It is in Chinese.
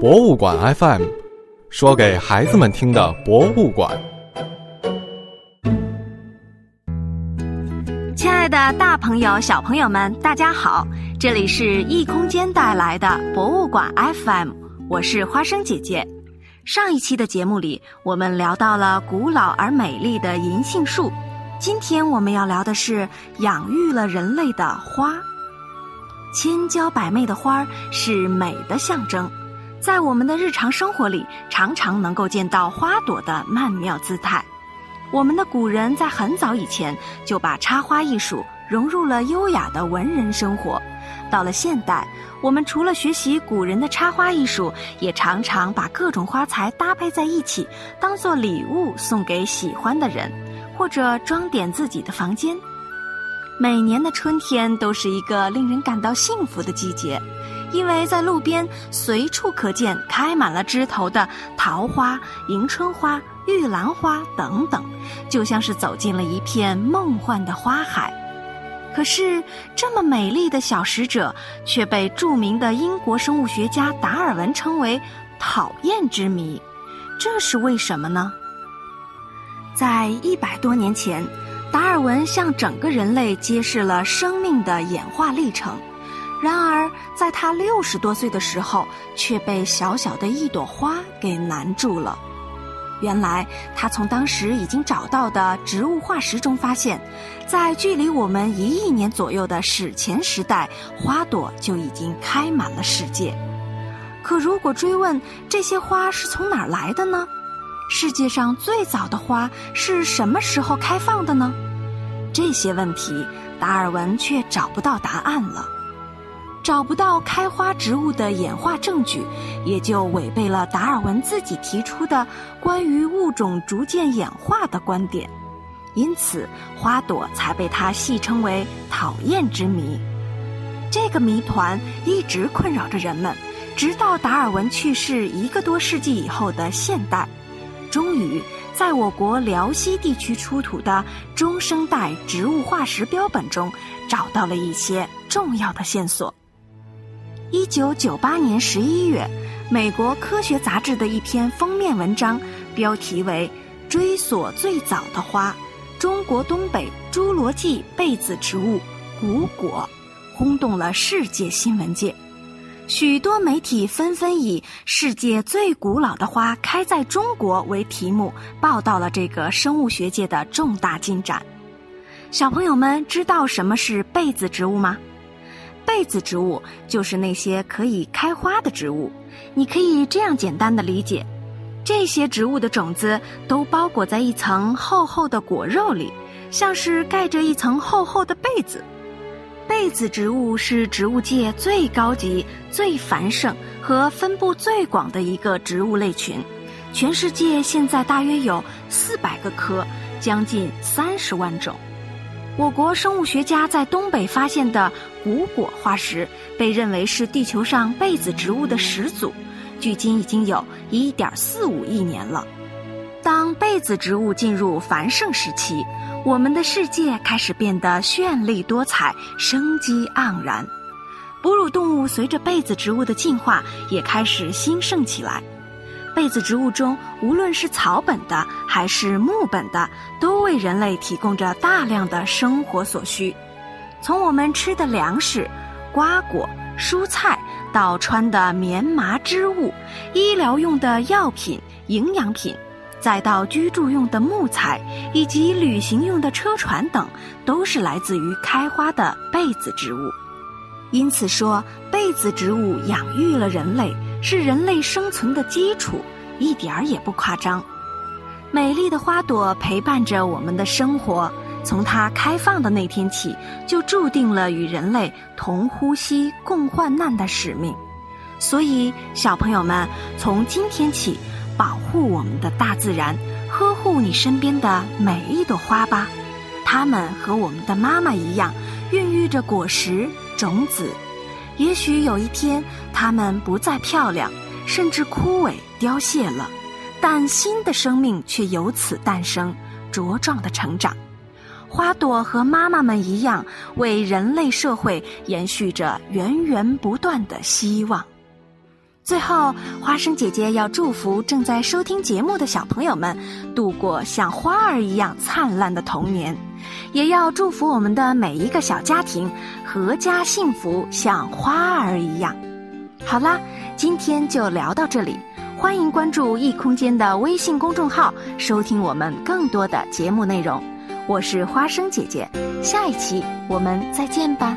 博物馆 FM，说给孩子们听的博物馆。亲爱的，大朋友、小朋友们，大家好！这里是异空间带来的博物馆 FM，我是花生姐姐。上一期的节目里，我们聊到了古老而美丽的银杏树。今天我们要聊的是养育了人类的花。千娇百媚的花儿是美的象征，在我们的日常生活里，常常能够见到花朵的曼妙姿态。我们的古人在很早以前就把插花艺术融入了优雅的文人生活。到了现代，我们除了学习古人的插花艺术，也常常把各种花材搭配在一起，当做礼物送给喜欢的人。或者装点自己的房间。每年的春天都是一个令人感到幸福的季节，因为在路边随处可见开满了枝头的桃花、迎春花、玉兰花等等，就像是走进了一片梦幻的花海。可是，这么美丽的小使者却被著名的英国生物学家达尔文称为“讨厌之谜”，这是为什么呢？在一百多年前，达尔文向整个人类揭示了生命的演化历程。然而，在他六十多岁的时候，却被小小的一朵花给难住了。原来，他从当时已经找到的植物化石中发现，在距离我们一亿年左右的史前时代，花朵就已经开满了世界。可如果追问这些花是从哪儿来的呢？世界上最早的花是什么时候开放的呢？这些问题，达尔文却找不到答案了。找不到开花植物的演化证据，也就违背了达尔文自己提出的关于物种逐渐演化的观点。因此，花朵才被他戏称为“讨厌之谜”。这个谜团一直困扰着人们，直到达尔文去世一个多世纪以后的现代。终于，在我国辽西地区出土的中生代植物化石标本中，找到了一些重要的线索。一九九八年十一月，美国科学杂志的一篇封面文章，标题为《追索最早的花：中国东北侏罗纪被子植物古果》，轰动了世界新闻界。许多媒体纷纷以“世界最古老的花开在中国”为题目，报道了这个生物学界的重大进展。小朋友们知道什么是被子植物吗？被子植物就是那些可以开花的植物。你可以这样简单的理解：这些植物的种子都包裹在一层厚厚的果肉里，像是盖着一层厚厚的被子。被子植物是植物界最高级、最繁盛和分布最广的一个植物类群，全世界现在大约有四百个科，将近三十万种。我国生物学家在东北发现的古果化石，被认为是地球上被子植物的始祖，距今已经有一点四五亿年了。当被子植物进入繁盛时期。我们的世界开始变得绚丽多彩、生机盎然，哺乳动物随着被子植物的进化也开始兴盛起来。被子植物中，无论是草本的还是木本的，都为人类提供着大量的生活所需。从我们吃的粮食、瓜果、蔬菜，到穿的棉麻织物、医疗用的药品、营养品。再到居住用的木材以及旅行用的车船等，都是来自于开花的被子植物。因此说，被子植物养育了人类，是人类生存的基础，一点儿也不夸张。美丽的花朵陪伴着我们的生活，从它开放的那天起，就注定了与人类同呼吸共患难的使命。所以，小朋友们，从今天起。保护我们的大自然，呵护你身边的每一朵花吧。它们和我们的妈妈一样，孕育着果实、种子。也许有一天，它们不再漂亮，甚至枯萎凋谢了，但新的生命却由此诞生，茁壮的成长。花朵和妈妈们一样，为人类社会延续着源源不断的希望。最后，花生姐姐要祝福正在收听节目的小朋友们度过像花儿一样灿烂的童年，也要祝福我们的每一个小家庭阖家幸福，像花儿一样。好啦，今天就聊到这里，欢迎关注异空间的微信公众号，收听我们更多的节目内容。我是花生姐姐，下一期我们再见吧。